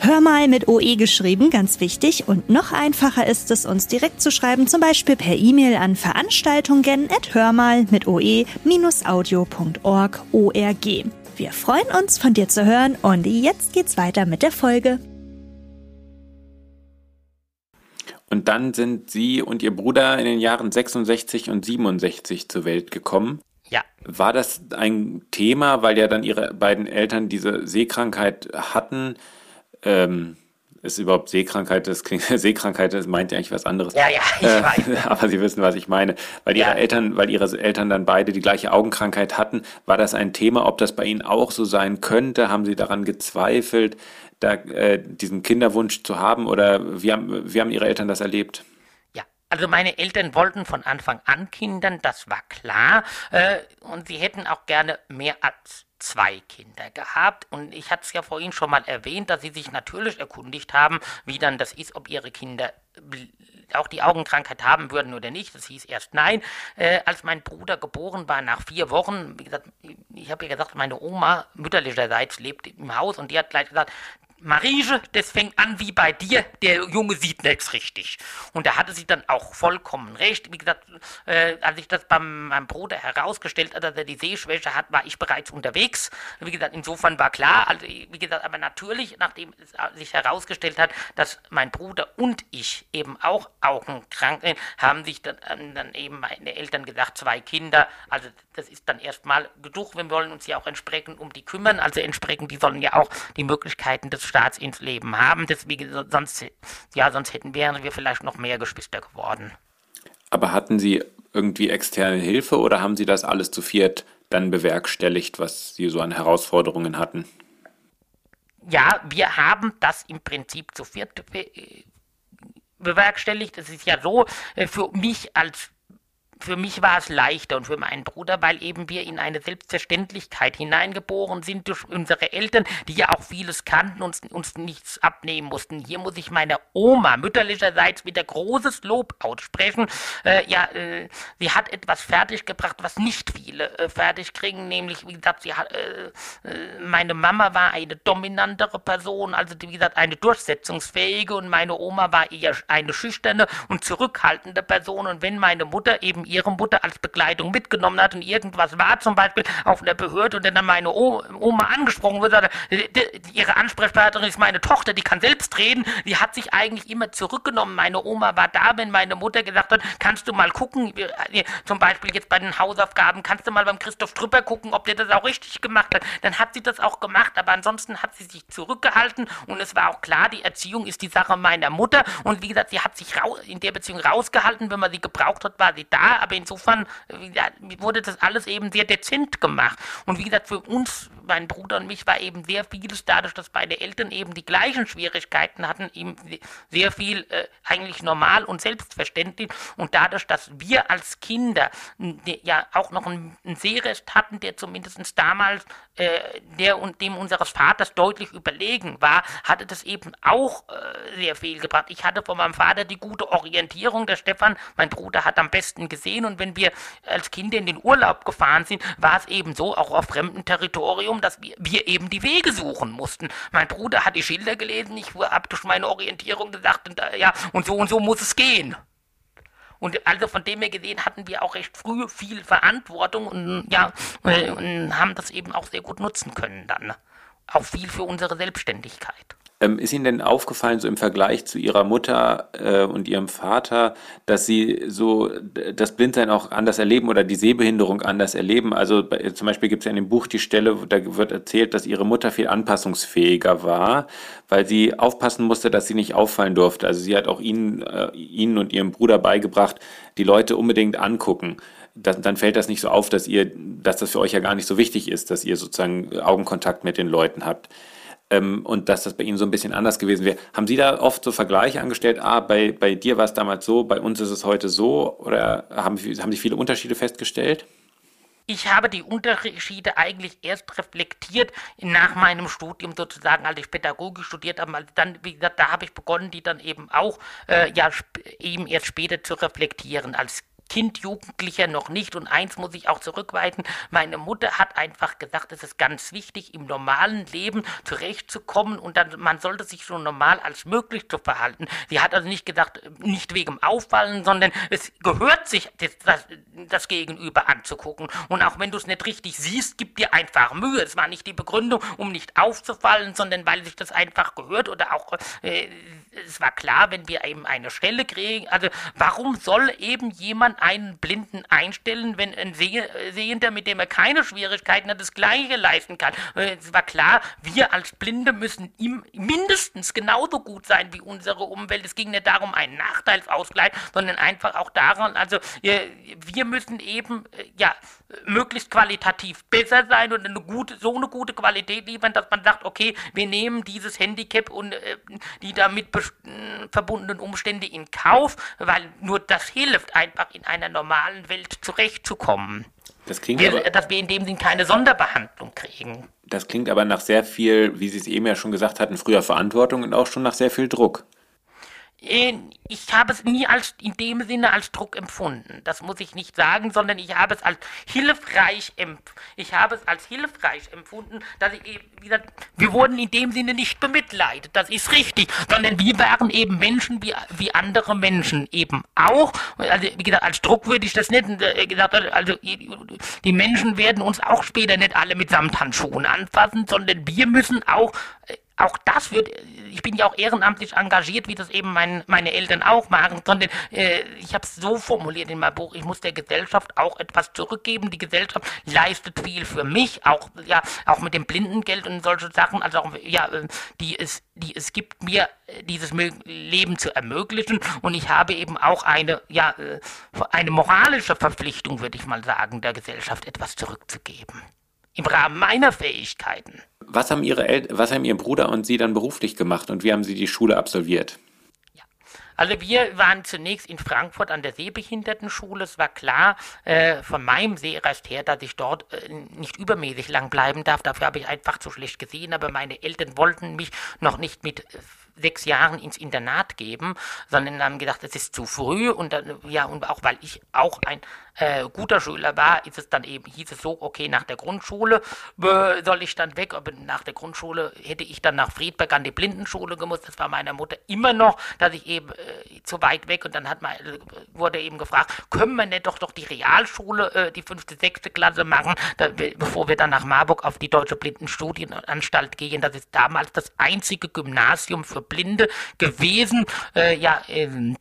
Hör mal mit OE geschrieben, ganz wichtig. Und noch einfacher ist es, uns direkt zu schreiben, zum Beispiel per E-Mail an veranstaltungen.hörmal mit oe-audio.org org. Wir freuen uns, von dir zu hören und jetzt geht's weiter mit der Folge. Und dann sind Sie und Ihr Bruder in den Jahren 66 und 67 zur Welt gekommen. Ja. War das ein Thema, weil ja dann Ihre beiden Eltern diese Seekrankheit hatten? Ähm, ist überhaupt Seekrankheit, das klingt, *laughs* Seekrankheit, das meint ja eigentlich was anderes. Ja, ja, ich Äh, weiß. *laughs* aber Sie wissen, was ich meine. Weil Ihre Ja. Eltern, weil Ihre Eltern dann beide die gleiche Augenkrankheit hatten, war das ein Thema, ob das bei Ihnen auch so sein könnte? Haben Sie daran gezweifelt, da, äh, diesen Kinderwunsch zu haben? Oder wie haben, wie haben Ihre Eltern das erlebt? Ja, also meine Eltern wollten von Anfang an Kindern, das war klar. Äh, und sie hätten auch gerne mehr als zwei Kinder gehabt. Und ich hatte es ja vorhin schon mal erwähnt, dass sie sich natürlich erkundigt haben, wie dann das ist, ob ihre Kinder auch die Augenkrankheit haben würden oder nicht. Das hieß erst nein. Äh, als mein Bruder geboren war, nach vier Wochen, wie gesagt, ich habe ja gesagt, meine Oma mütterlicherseits lebt im Haus und die hat gleich gesagt, Marige, das fängt an wie bei dir, der Junge sieht nichts richtig. Und da hatte sie dann auch vollkommen recht. Wie gesagt, äh, als ich das beim meinem Bruder herausgestellt hat, dass er die Sehschwäche hat, war ich bereits unterwegs. Wie gesagt, insofern war klar, also wie gesagt, aber natürlich, nachdem es sich herausgestellt hat, dass mein Bruder und ich eben auch augenkrank sind, haben sich dann, ähm, dann eben meine Eltern gesagt, zwei Kinder, also das ist dann erstmal genug. Wir wollen uns ja auch entsprechend um die kümmern, also entsprechend, die sollen ja auch die Möglichkeiten des Staats ins Leben haben. Deswegen, so- sonst, ja, sonst hätten wären wir vielleicht noch mehr Geschwister geworden. Aber hatten Sie irgendwie externe Hilfe oder haben Sie das alles zu viert dann bewerkstelligt, was Sie so an Herausforderungen hatten? Ja, wir haben das im Prinzip zu viert be äh, bewerkstelligt. Es ist ja so, äh, für mich als für mich war es leichter und für meinen Bruder, weil eben wir in eine Selbstverständlichkeit hineingeboren sind durch unsere Eltern, die ja auch vieles kannten und uns nichts abnehmen mussten. Hier muss ich meiner Oma mütterlicherseits wieder großes Lob aussprechen. Äh, ja, äh, sie hat etwas fertiggebracht, was nicht viele äh, fertig kriegen, nämlich, wie gesagt, sie hat, äh, äh, meine Mama war eine dominantere Person, also wie gesagt, eine durchsetzungsfähige und meine Oma war eher eine schüchterne und zurückhaltende Person und wenn meine Mutter eben ihre Mutter als Begleitung mitgenommen hat und irgendwas war, zum Beispiel auf einer Behörde und dann meine Oma angesprochen wird, äh, ihre Ansprechpartnerin ist meine Tochter, die kann selbst reden, die hat sich eigentlich immer zurückgenommen. Meine Oma war da, wenn meine Mutter gesagt hat, kannst du mal gucken, wir- äh, zum Beispiel jetzt bei den Hausaufgaben, kannst du mal beim Christoph Trüpper gucken, ob der das auch richtig gemacht hat. Dann hat sie das auch gemacht, aber ansonsten hat sie sich zurückgehalten und es war auch klar, die Erziehung ist die Sache meiner Mutter und wie gesagt, sie hat sich in der Beziehung rausgehalten, wenn man sie gebraucht hat, war sie da, aber insofern äh, gesagt, wurde das alles eben sehr dezent gemacht. Und wie gesagt, für uns, mein Bruder und mich, war eben sehr vieles dadurch, dass beide Eltern eben die gleichen Schwierigkeiten hatten, eben sehr viel äh, eigentlich normal und selbstverständlich. Und dadurch, dass wir als Kinder ja auch noch einen, Sehrest hatten, der zumindest damals äh, der und dem unseres Vaters deutlich überlegen war, hatte das eben auch äh, sehr viel gebracht. Ich hatte von meinem Vater die gute Orientierung. Der Stefan, mein Bruder, hat am besten gesehen. Und wenn wir als Kinder in den Urlaub gefahren sind, war es eben so, auch auf fremdem Territorium, dass wir, wir eben die Wege suchen mussten. Mein Bruder hat die Schilder gelesen, ich habe durch meine Orientierung gesagt, und, ja, und so und so muss es gehen. Und also von dem her gesehen hatten wir auch recht früh viel Verantwortung und ja, und haben das eben auch sehr gut nutzen können dann. Auch viel für unsere Selbstständigkeit. Ähm, ist Ihnen denn aufgefallen, so im Vergleich zu Ihrer Mutter äh, und Ihrem Vater, dass Sie so das Blindsein auch anders erleben oder die Sehbehinderung anders erleben? Also bei, zum Beispiel gibt es ja in dem Buch die Stelle, da wird erzählt, dass Ihre Mutter viel anpassungsfähiger war, weil sie aufpassen musste, dass sie nicht auffallen durfte. Also sie hat auch Ihnen, äh, Ihnen und Ihrem Bruder beigebracht, die Leute unbedingt angucken. Das, dann fällt das nicht so auf, dass ihr, dass das für euch ja gar nicht so wichtig ist, dass ihr sozusagen Augenkontakt mit den Leuten habt ähm, und dass das bei Ihnen so ein bisschen anders gewesen wäre. Haben Sie da oft so Vergleiche angestellt? Ah, bei, bei dir war es damals so, bei uns ist es heute so? Oder haben, haben Sie viele Unterschiede festgestellt? Ich habe die Unterschiede eigentlich erst reflektiert nach meinem Studium sozusagen, als ich Pädagogik studiert habe. Also dann, wie gesagt, da habe ich begonnen, die dann eben auch äh, ja eben erst später zu reflektieren. Als Kind, Jugendlicher noch nicht. Und eins muss ich auch zurückweisen. Meine Mutter hat einfach gesagt, es ist ganz wichtig, im normalen Leben zurechtzukommen und dann, man sollte sich so normal als möglich zu verhalten. Sie hat also nicht gesagt, nicht wegen Auffallen, sondern es gehört sich, das, das, das Gegenüber anzugucken. Und auch wenn du es nicht richtig siehst, gib dir einfach Mühe. Es war nicht die Begründung, um nicht aufzufallen, sondern weil sich das einfach gehört oder auch, äh, es war klar, wenn wir eben eine Stelle kriegen, also warum soll eben jemand einen Blinden einstellen, wenn ein Sehender, mit dem er keine Schwierigkeiten hat, das Gleiche leisten kann. Äh, es war klar, wir als Blinde müssen ihm mindestens genauso gut sein wie unsere Umwelt. Es ging nicht darum, einen Nachteilsausgleich, sondern einfach auch daran, also wir müssen eben, ja, möglichst qualitativ besser sein und eine gute, so eine gute Qualität liefern, dass man sagt, okay, wir nehmen dieses Handicap und äh, die damit verbundenen Umstände in Kauf, weil nur das hilft einfach in einer normalen Welt zurechtzukommen. Das klingt wir, aber, dass wir in dem Sinn keine Sonderbehandlung kriegen. Das klingt aber nach sehr viel, wie Sie es eben ja schon gesagt hatten, früher Verantwortung und auch schon nach sehr viel Druck. Äh, ich habe es nie als in dem Sinne als Druck empfunden. Das muss ich nicht sagen, sondern ich habe es als hilfreich ich habe es als hilfreich empfunden, dass ich eben, wie gesagt, wir wurden in dem Sinne nicht bemitleidet. Das ist richtig, sondern wir waren eben Menschen wie, wie andere Menschen eben auch. Also wie gesagt, als Druck würde ich das nicht äh, gesagt, also die Menschen werden uns auch später nicht alle mit Samthandschuhen anfassen, sondern wir müssen auch äh, auch das wird, ich bin ja auch ehrenamtlich engagiert, wie das eben mein, meine Eltern auch machen, sondern äh, ich habe es so formuliert in meinem Buch, ich muss der Gesellschaft auch etwas zurückgeben. Die Gesellschaft leistet viel für mich, auch, ja, auch mit dem Blindengeld und solche Sachen, also auch, ja, äh, die es, die es gibt, mir äh, dieses Leben zu ermöglichen und ich habe eben auch eine, ja, äh, eine moralische Verpflichtung, würde ich mal sagen, der Gesellschaft etwas zurückzugeben. Im Rahmen meiner Fähigkeiten. Was haben, Ihre El was haben Ihr Bruder und Sie dann beruflich gemacht und wie haben Sie die Schule absolviert? Ja. Also wir waren zunächst in Frankfurt an der Sehbehindertenschule. Es war klar äh, von meinem Sehrest her, dass ich dort äh, nicht übermäßig lang bleiben darf. Dafür habe ich einfach zu schlecht gesehen. Aber meine Eltern wollten mich noch nicht mit äh, sechs Jahren ins Internat geben, sondern haben gedacht, es ist zu früh und dann, ja, und auch weil ich auch ein äh, guter Schüler war, ist es dann eben, hieß es so, okay, nach der Grundschule äh, soll ich dann weg, aber nach der Grundschule hätte ich dann nach Friedberg an die Blindenschule gemusst. Das war meiner Mutter immer noch, dass ich eben äh, zu weit weg und dann hat man, äh, wurde eben gefragt, können wir nicht doch doch die Realschule, äh, die fünfte, sechste Klasse machen, da, bevor wir dann nach Marburg auf die Deutsche Blindenstudienanstalt gehen. Das ist damals das einzige Gymnasium für Blinde gewesen. Äh, ja, ähm,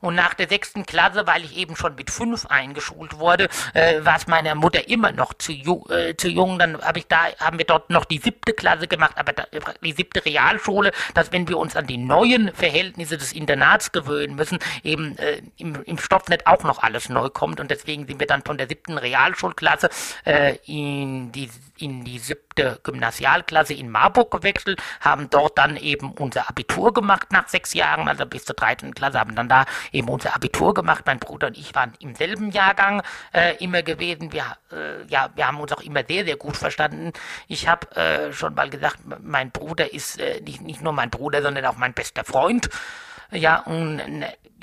und nach der sechsten Klasse, weil ich eben schon mit fünf eingeschult wurde, äh, war es meiner Mutter immer noch zu, ju äh, zu jung. Dann hab ich da, haben wir dort noch die siebte Klasse gemacht, aber da, die siebte Realschule, dass wenn wir uns an die neuen Verhältnisse des Internats gewöhnen müssen, eben äh, im, im Stoff nicht auch noch alles neu kommt. Und deswegen sind wir dann von der siebten Realschulklasse äh, in die in die siebte Gymnasialklasse in Marburg gewechselt, haben dort dann eben unser Abitur gemacht nach sechs Jahren, also bis zur 13. Klasse, haben dann da eben unser Abitur gemacht. Mein Bruder und ich waren im selben Jahrgang äh, immer gewesen. Wir, äh, ja, wir haben uns auch immer sehr, sehr gut verstanden. Ich habe äh, schon mal gesagt, mein Bruder ist äh, nicht, nicht nur mein Bruder, sondern auch mein bester Freund. Ja, und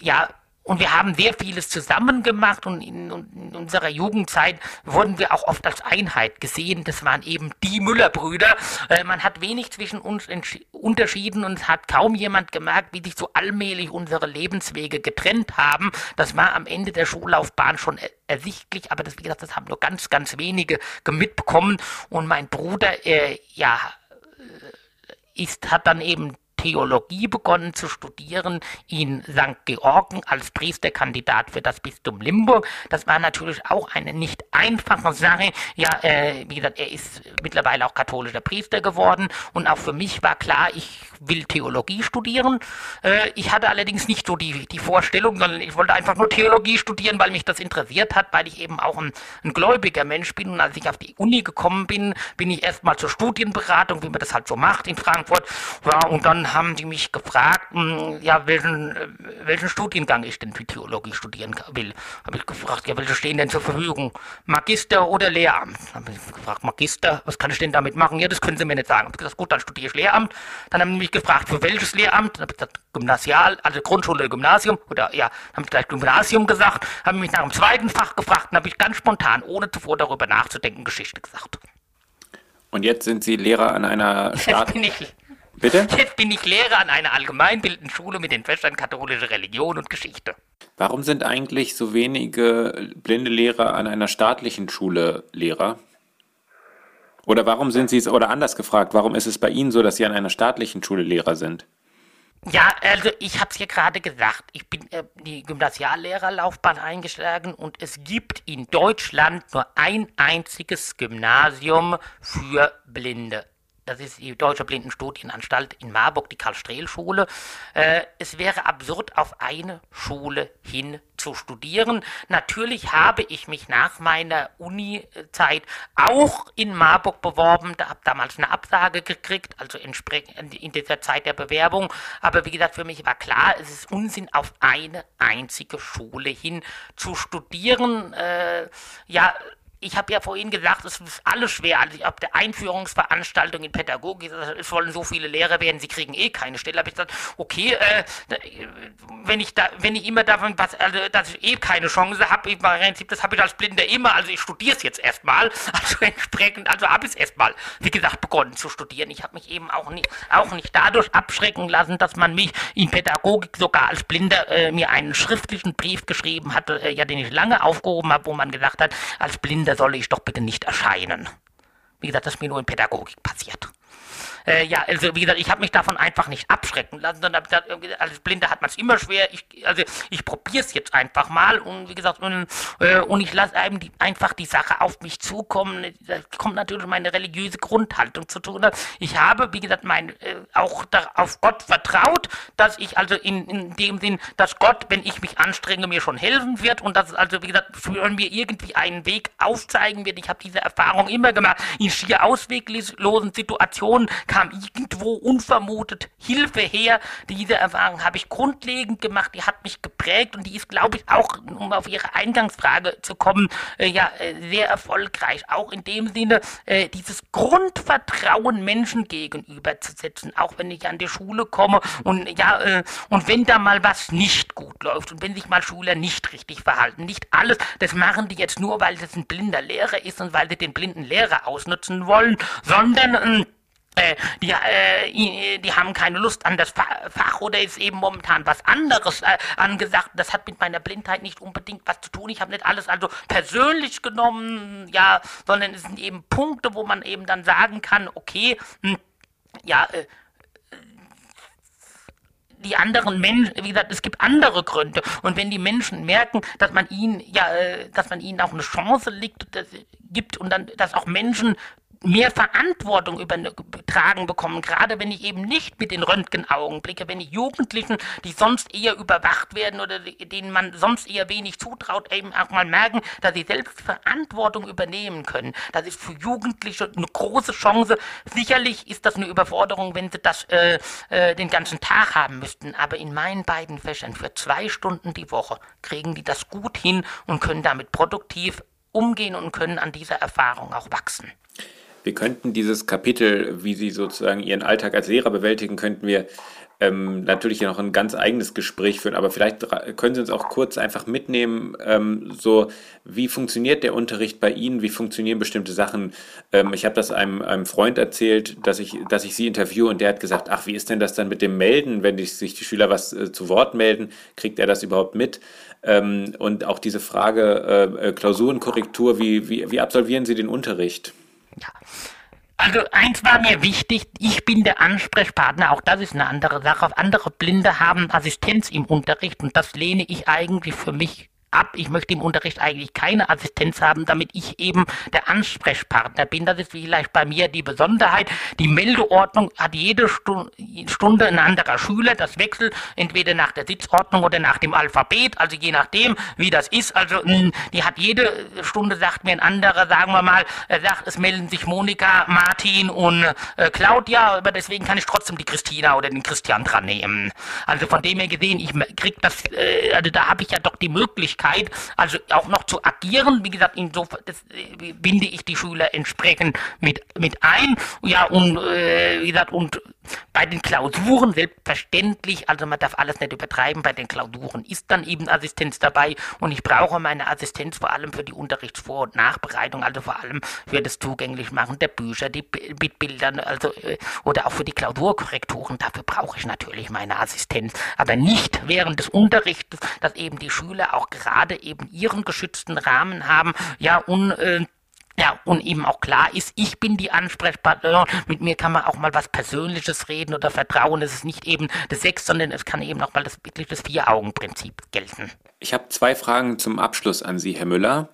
ja, und wir haben sehr vieles zusammen gemacht und in, in, unserer Jugendzeit wurden wir auch oft als Einheit gesehen. Das waren eben die Müllerbrüder. Äh, man hat wenig zwischen uns unterschieden und es hat kaum jemand gemerkt, wie sich so allmählich unsere Lebenswege getrennt haben. Das war am Ende der Schullaufbahn schon er ersichtlich, aber das, wie gesagt, das haben nur ganz, ganz wenige mitbekommen. Und mein Bruder, äh, ja, äh, ist, hat dann eben Theologie begonnen zu studieren in St. Georgen als Priesterkandidat für das Bistum Limburg. Das war natürlich auch eine nicht einfache Sache. Ja, äh, wie gesagt, er ist mittlerweile auch katholischer Priester geworden und auch für mich war klar, ich will Theologie studieren. Äh, ich hatte allerdings nicht so die, die Vorstellung, sondern ich wollte einfach nur Theologie studieren, weil mich das interessiert hat, weil ich eben auch ein, ein gläubiger Mensch bin. Und als ich auf die Uni gekommen bin, bin ich erstmal zur Studienberatung, wie man das halt so macht in Frankfurt. Ja, und dann haben die mich gefragt, hm, ja, welchen, äh, welchen Studiengang ich denn für Theologie studieren will. Habe ich gefragt, ja, welche stehen denn zur Verfügung? Magister oder Lehramt? Habe ich gefragt, Magister, was kann ich denn damit machen? Ja, das können Sie mir nicht sagen. Habe gesagt, gut, dann studiere ich Lehramt. Dann haben die mich gefragt, für welches Lehramt? Dann habe ich gesagt, Gymnasial, also Grundschule Gymnasium. Oder ja, dann habe ich gleich Gymnasium gesagt. Haben mich nach dem zweiten Fach gefragt. Dann habe ich ganz spontan, ohne zuvor darüber nachzudenken, Geschichte gesagt. Und jetzt sind Sie Lehrer an einer Staat... Bitte? Jetzt bin ich Lehrer an einer allgemeinbildenden Schule mit den Fächern katholische Religion und Geschichte. Warum sind eigentlich so wenige blinde Lehrer an einer staatlichen Schule Lehrer? Oder warum sind Sie es, oder anders gefragt, warum ist es bei Ihnen so, dass Sie an einer staatlichen Schule Lehrer sind? Ja, also ich habe es ja gerade gesagt, ich bin äh, die Gymnasiallehrerlaufbahn eingeschlagen und es gibt in Deutschland nur ein einziges Gymnasium für Blinde das ist die Deutsche Blindenstudienanstalt in Marburg, die Karl-Strehl-Schule. Äh, es wäre absurd, auf eine Schule hin zu studieren. Natürlich habe ich mich nach meiner Uni-Zeit auch in Marburg beworben, da habe damals eine Absage gekriegt, also in dieser Zeit der Bewerbung. Aber wie gesagt, für mich war klar, es ist Unsinn, auf eine einzige Schule hin zu studieren. Äh, ja, ich habe ja vorhin gesagt, es ist alles schwer. Also ab der Einführungsveranstaltung in Pädagogik, es wollen so viele Lehrer werden, sie kriegen eh keine Stelle. Habe ich gesagt, okay, äh, wenn ich da, wenn ich immer davon, was, also, dass ich eh keine Chance habe, im Prinzip, das habe ich als Blinder immer. Also ich studiere es jetzt erstmal. *laughs* Also entsprechend, also habe ich es erstmal, wie gesagt, begonnen zu studieren. Ich habe mich eben auch nicht, auch nicht dadurch abschrecken lassen, dass man mich in Pädagogik sogar als Blinder äh, mir einen schriftlichen Brief geschrieben hatte, äh, ja, den ich lange aufgehoben habe, wo man gesagt hat, als Blinder soll ich doch bitte nicht erscheinen. Wie gesagt, das ist mir nur in Pädagogik passiert. Äh, ja, also wie gesagt, ich habe mich davon einfach nicht abschrecken lassen, sondern gesagt, als Blinde hat man es immer schwer. Ich, also ich probiere es jetzt einfach mal und wie gesagt, und, äh, und ich lasse einfach die Sache auf mich zukommen. Da kommt natürlich meine religiöse Grundhaltung zu tun. Ich habe, wie gesagt, mein, äh, auch auf Gott vertraut, dass ich also in, in dem Sinn, dass Gott, wenn ich mich anstrenge, mir schon helfen wird und dass es also, wie gesagt, für mir irgendwie einen Weg aufzeigen wird. Ich habe diese Erfahrung immer gemacht. In schier ausweglosen Situationen kam irgendwo unvermutet Hilfe her. Diese Erfahrung habe ich grundlegend gemacht, die hat mich geprägt und die ist, glaube ich, auch, um auf Ihre Eingangsfrage zu kommen, äh, ja, äh, sehr erfolgreich. Auch in dem Sinne, äh, dieses Grundvertrauen Menschen gegenüberzusetzen, auch wenn ich an die Schule komme und ja, äh, und wenn da mal was nicht gut läuft und wenn sich mal Schüler nicht richtig verhalten, nicht alles, das machen die jetzt nur, weil das ein blinder Lehrer ist und weil sie den blinden Lehrer ausnutzen wollen, sondern äh, äh, die, äh, die haben keine Lust an das Fach oder ist eben momentan was anderes äh, angesagt. Das hat mit meiner Blindheit nicht unbedingt was zu tun. Ich habe nicht alles also persönlich genommen, ja, sondern es sind eben Punkte, wo man eben dann sagen kann, okay, hm, ja, äh, die anderen Menschen, wie gesagt, es gibt andere Gründe. Und wenn die Menschen merken, dass man ihnen, ja, äh, dass man ihnen auch eine Chance liegt, das, gibt und dann, dass auch Menschen mehr Verantwortung übertragen bekommen, gerade wenn ich eben nicht mit den Röntgenaugen blicke, wenn die Jugendlichen, die sonst eher überwacht werden oder denen man sonst eher wenig zutraut, eben auch mal merken, dass sie selbst Verantwortung übernehmen können. Das ist für Jugendliche eine große Chance. Sicherlich ist das eine Überforderung, wenn sie das äh, äh, den ganzen Tag haben müssten, aber in meinen beiden Fächern für zwei Stunden die Woche kriegen die das gut hin und können damit produktiv umgehen und können an dieser Erfahrung auch wachsen. Wir könnten dieses Kapitel, wie Sie sozusagen Ihren Alltag als Lehrer bewältigen, könnten wir ähm, natürlich noch ein ganz eigenes Gespräch führen, aber vielleicht können Sie uns auch kurz einfach mitnehmen, ähm, so wie funktioniert der Unterricht bei Ihnen, wie funktionieren bestimmte Sachen. Ähm, ich habe das einem, einem Freund erzählt, dass ich, dass ich Sie interviewe und der hat gesagt, ach, wie ist denn das dann mit dem Melden, wenn die, sich die Schüler was äh, zu Wort melden, kriegt er das überhaupt mit? Ähm, und auch diese Frage äh, Klausurenkorrektur, wie, wie, wie absolvieren Sie den Unterricht? Ja. Also eins war mir wichtig, ich bin der Ansprechpartner, auch das ist eine andere Sache. Andere Blinde haben Assistenz im Unterricht und das lehne ich eigentlich für mich ab. Ich möchte im Unterricht eigentlich keine Assistenz haben, damit ich eben der Ansprechpartner bin. Das ist vielleicht bei mir die Besonderheit. Die Meldeordnung hat jede Stunde ein anderer Schüler. Das wechselt entweder nach der Sitzordnung oder nach dem Alphabet, also je nachdem, wie das ist. Also hm, die hat jede Stunde, sagt mir ein anderer, sagen wir mal, sagt, es melden sich Monika, Martin und äh, Claudia, aber deswegen kann ich trotzdem die Christina oder den Christian dran nehmen. Also von dem her gesehen, ich krieg das, äh, also da habe ich ja doch die Möglichkeit, Möglichkeit, also auch noch zu agieren. Wie gesagt, insofern das, äh, binde ich die Schüler entsprechend mit, mit ein. Ja, und äh, wie gesagt, und bei den Klausuren selbstverständlich, also man darf alles nicht übertreiben, bei den Klausuren ist dann eben Assistenz dabei und ich brauche meine Assistenz vor allem für die Unterrichtsvor- und Nachbereitung, also vor allem für das Zugänglichmachen der Bücher, die mit Bildern, also äh, oder auch für die Klausurkorrekturen, dafür brauche ich natürlich meine Assistenz, aber nicht während des Unterrichts, dass eben die Schüler auch gerade eben ihren geschützten Rahmen haben, ja, und äh, Ja, und eben auch klar ist, ich bin die Ansprechpartnerin, mit mir kann man auch mal was Persönliches reden oder vertrauen. Es ist nicht eben das Sechs, sondern es kann eben auch mal das, wirklich das Vier-Augen-Prinzip gelten. Ich habe zwei Fragen zum Abschluss an Sie, Herr Müller.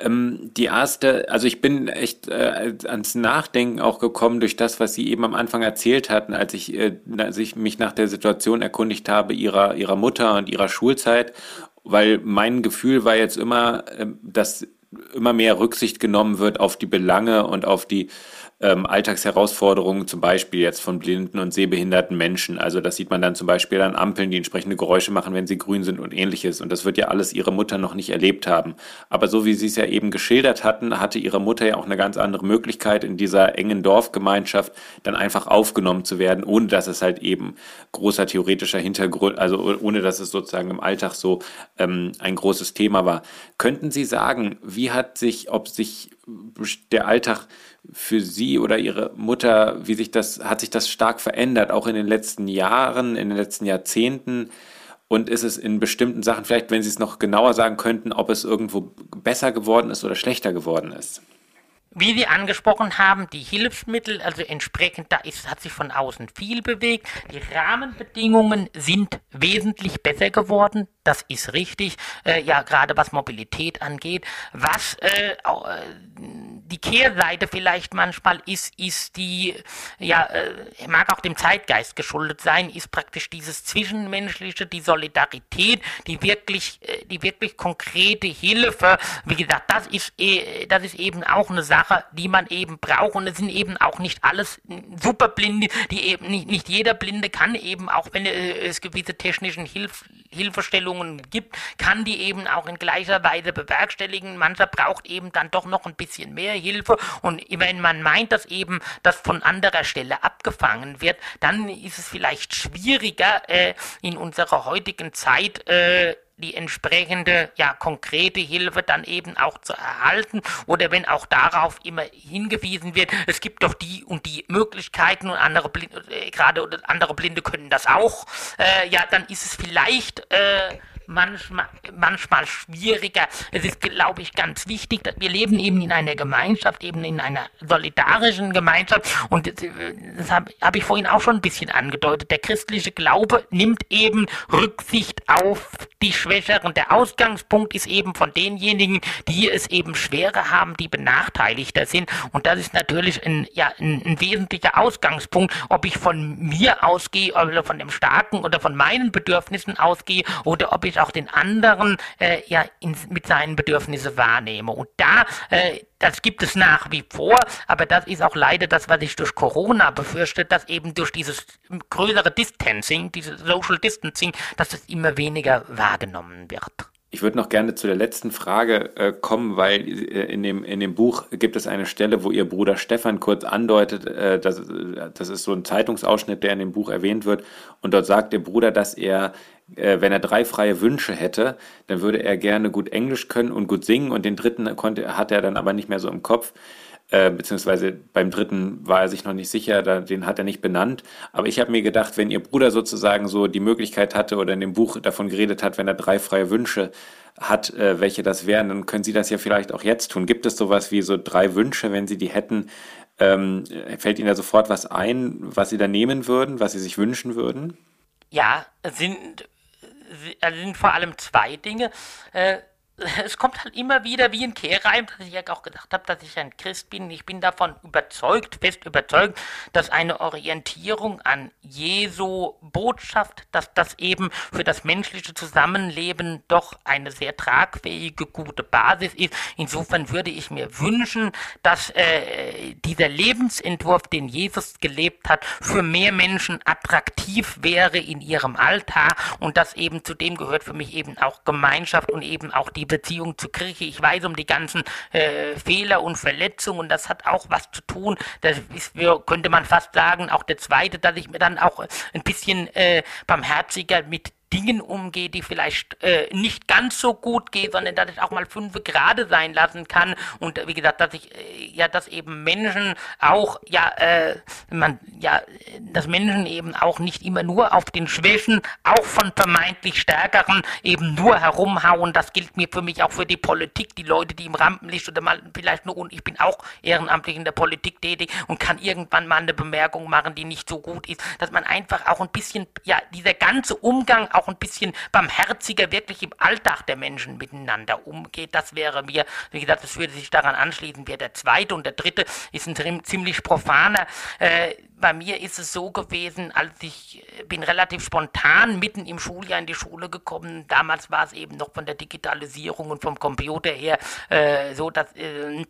Ähm, die erste, also ich bin echt äh, ans Nachdenken auch gekommen durch das, was Sie eben am Anfang erzählt hatten, als ich, äh, als ich mich nach der Situation erkundigt habe ihrer, ihrer Mutter und ihrer Schulzeit, weil mein Gefühl war jetzt immer, äh, dass immer mehr Rücksicht genommen wird auf die Belange und auf die ähm, Alltagsherausforderungen, zum Beispiel jetzt von blinden und sehbehinderten Menschen. Also das sieht man dann zum Beispiel an Ampeln, die entsprechende Geräusche machen, wenn sie grün sind und ähnliches. Und das wird ja alles ihre Mutter noch nicht erlebt haben. Aber so wie Sie es ja eben geschildert hatten, hatte ihre Mutter ja auch eine ganz andere Möglichkeit, in dieser engen Dorfgemeinschaft dann einfach aufgenommen zu werden, ohne dass es halt eben großer theoretischer Hintergrund, also ohne dass es sozusagen im Alltag so ähm, ein großes Thema war. Könnten Sie sagen, wie hat sich, ob sich der Alltag für Sie oder Ihre Mutter, wie sich das, hat sich das stark verändert, auch in den letzten Jahren, in den letzten Jahrzehnten? Und ist es in bestimmten Sachen, vielleicht wenn Sie es noch genauer sagen könnten, ob es irgendwo besser geworden ist oder schlechter geworden ist? Wie Sie angesprochen haben, die Hilfsmittel, also entsprechend, da ist, hat sich von außen viel bewegt. Die Rahmenbedingungen sind wesentlich besser geworden. Das ist richtig. Äh, ja, gerade was Mobilität angeht. Was äh, die Kehrseite vielleicht manchmal ist, ist die, ja, äh, mag auch dem Zeitgeist geschuldet sein, ist praktisch dieses Zwischenmenschliche, die Solidarität, die wirklich, äh, die wirklich konkrete Hilfe. Wie gesagt, das ist, äh, das ist eben auch eine Sache, die man eben braucht und es sind eben auch nicht alles Superblinde, die eben nicht, nicht jeder Blinde kann eben auch, wenn es gewisse technischen Hilf, Hilfestellungen gibt, kann die eben auch in gleicher Weise bewerkstelligen. Mancher braucht eben dann doch noch ein bisschen mehr Hilfe und wenn man meint, dass eben das von anderer Stelle abgefangen wird, dann ist es vielleicht schwieriger äh, in unserer heutigen Zeit äh, die entsprechende, ja, konkrete Hilfe dann eben auch zu erhalten oder wenn auch darauf immer hingewiesen wird, es gibt doch die und die Möglichkeiten und andere Blinde, äh, gerade andere Blinde können das auch, äh, ja, dann ist es vielleicht, äh, manchmal, manchmal schwieriger. Es ist, glaube ich, ganz wichtig, dass wir leben eben in einer Gemeinschaft, eben in einer solidarischen Gemeinschaft. Und das, das habe hab ich vorhin auch schon ein bisschen angedeutet. Der christliche Glaube nimmt eben Rücksicht auf die Schwächeren. Der Ausgangspunkt ist eben von denjenigen, die es eben schwerer haben, die benachteiligter sind. Und das ist natürlich ein, ja, ein, ein wesentlicher Ausgangspunkt, ob ich von mir ausgehe oder von dem Starken oder von meinen Bedürfnissen ausgehe oder ob ich ich auch den anderen äh, ja in, mit seinen Bedürfnissen wahrnehme. Und da, äh, das gibt es nach wie vor, aber das ist auch leider das, was ich durch Corona befürchte, dass eben durch dieses größere Distancing, dieses Social Distancing, dass es immer weniger wahrgenommen wird. Ich würde noch gerne zu der letzten Frage äh, kommen, weil äh, in, dem, in dem Buch gibt es eine Stelle, wo Ihr Bruder Stefan kurz andeutet, äh, dass, das ist so ein Zeitungsausschnitt, der in dem Buch erwähnt wird. Und dort sagt der Bruder, dass er äh, wenn er drei freie Wünsche hätte, dann würde er gerne gut Englisch können und gut singen und den dritten konnte, hat er dann aber nicht mehr so im Kopf. Äh, beziehungsweise beim dritten war er sich noch nicht sicher, da, den hat er nicht benannt. Aber ich habe mir gedacht, wenn ihr Bruder sozusagen so die Möglichkeit hatte oder in dem Buch davon geredet hat, wenn er drei freie Wünsche hat, äh, welche das wären, dann können Sie das ja vielleicht auch jetzt tun. Gibt es sowas wie so drei Wünsche, wenn Sie die hätten? Ähm, fällt Ihnen da sofort was ein, was Sie da nehmen würden, was Sie sich wünschen würden? Ja, sind sind vor allem zwei Dinge. Äh, *laughs* es kommt halt immer wieder wie ein Kehrreim, dass ich ja auch gedacht habe, dass ich ein Christ bin. Ich bin davon überzeugt, fest überzeugt, dass eine Orientierung an Jesu Botschaft, dass das eben für das menschliche Zusammenleben doch eine sehr tragfähige, gute Basis ist. Insofern würde ich mir wünschen, dass äh, dieser Lebensentwurf, den Jesus gelebt hat, für mehr Menschen attraktiv wäre in ihrem Alltag und das eben zu dem gehört für mich eben auch Gemeinschaft und eben auch die die Beziehung zur Kirche. Ich weiß um die ganzen äh, Fehler und Verletzungen und das hat auch was zu tun. Das ist, könnte man fast sagen, auch der zweite, dass ich mir dann auch ein bisschen äh, barmherziger mit Dingen umgehe, die vielleicht äh, nicht ganz so gut gehen, sondern dass ich auch mal fünf gerade sein lassen kann und äh, wie gesagt, dass ich äh, ja, dass eben Menschen auch ja, äh, man ja, dass Menschen eben auch nicht immer nur auf den Schwächen, auch von vermeintlich Stärkeren eben nur herumhauen. Das gilt mir für mich auch für die Politik, die Leute, die im Rampenlicht oder mal vielleicht nur und ich bin auch ehrenamtlich in der Politik tätig und kann irgendwann mal eine Bemerkung machen, die nicht so gut ist, dass man einfach auch ein bisschen ja dieser ganze Umgang auch ein bisschen barmherziger wirklich im Alltag der Menschen miteinander umgeht. Das wäre mir, wie gesagt, das würde sich daran anschließen, wer der zweite und der dritte ist ein ziemlich profaner. Äh, bei mir ist es so gewesen, als ich äh, bin relativ spontan mitten im Schuljahr in die Schule gekommen. Damals war es eben noch von der Digitalisierung und vom Computer her äh, so, dass äh,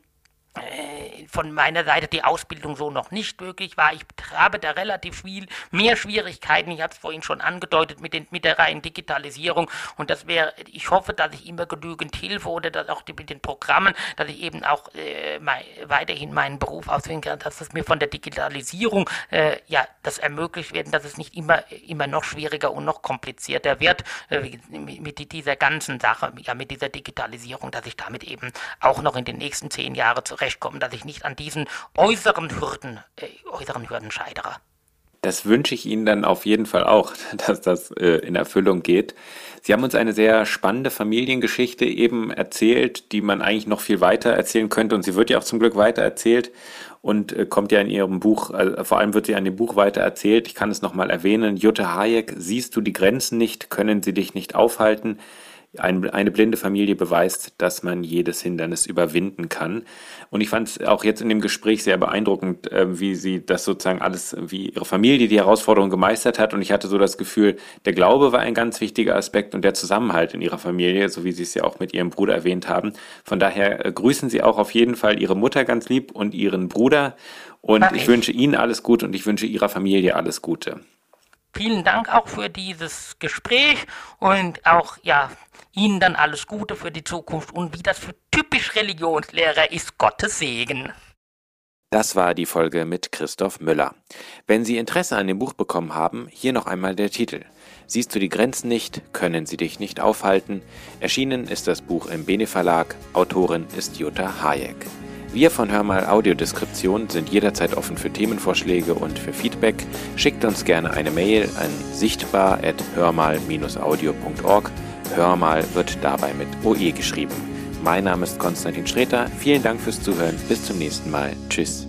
von meiner Seite die Ausbildung so noch nicht möglich war. Ich habe da relativ viel mehr Schwierigkeiten. Ich habe es vorhin schon angedeutet mit, den, mit der reinen Digitalisierung. Und das wäre, ich hoffe, dass ich immer genügend Hilfe oder dass auch die, mit den Programmen, dass ich eben auch äh, mein, weiterhin meinen Beruf ausführen kann, dass es mir von der Digitalisierung äh, ja das ermöglicht werden, dass es nicht immer immer noch schwieriger und noch komplizierter wird äh, mit, mit dieser ganzen Sache, ja mit dieser Digitalisierung, dass ich damit eben auch noch in den nächsten zehn Jahren zurecht zurechtkommen, dass ich nicht an diesen äußeren Hürden, äh, äußeren Hürden scheidere. Das wünsche ich Ihnen dann auf jeden Fall auch, *laughs* dass das äh, in Erfüllung geht. Sie haben uns eine sehr spannende Familiengeschichte eben erzählt, die man eigentlich noch viel weiter erzählen könnte und sie wird ja auch zum Glück weiter erzählt und äh, kommt ja in Ihrem Buch, äh, vor allem wird sie an dem Buch weiter erzählt. Ich kann es nochmal erwähnen. Jutta Hayek, siehst du die Grenzen nicht, können sie dich nicht aufhalten ein, eine blinde Familie beweist, dass man jedes Hindernis überwinden kann. Und ich fand es auch jetzt in dem Gespräch sehr beeindruckend, äh, wie sie das sozusagen alles, wie ihre Familie die Herausforderung gemeistert hat. Und ich hatte so das Gefühl, der Glaube war ein ganz wichtiger Aspekt und der Zusammenhalt in ihrer Familie, so wie sie es ja auch mit ihrem Bruder erwähnt haben. Von daher äh, grüßen Sie auch auf jeden Fall Ihre Mutter ganz lieb und Ihren Bruder. Und ich wünsche Ihnen alles Gute und ich wünsche Ihrer Familie alles Gute. Vielen Dank auch für dieses Gespräch und auch, ja, Ihnen dann alles Gute für die Zukunft und wie das für typisch Religionslehrer ist, Gottes Segen. Das war die Folge mit Christoph Müller. Wenn Sie Interesse an dem Buch bekommen haben, hier noch einmal der Titel. Siehst du die Grenzen nicht, können sie dich nicht aufhalten. Erschienen ist das Buch im Bene Verlag, Autorin ist Jutta Hayek. Wir von Hörmal Audiodeskription sind jederzeit offen für Themenvorschläge und für Feedback. Schickt uns gerne eine Mail an sichtbar.hörmal-audio.org. Hörmal wird dabei mit OE geschrieben. Mein Name ist Konstantin Schreter. Vielen Dank fürs Zuhören. Bis zum nächsten Mal. Tschüss.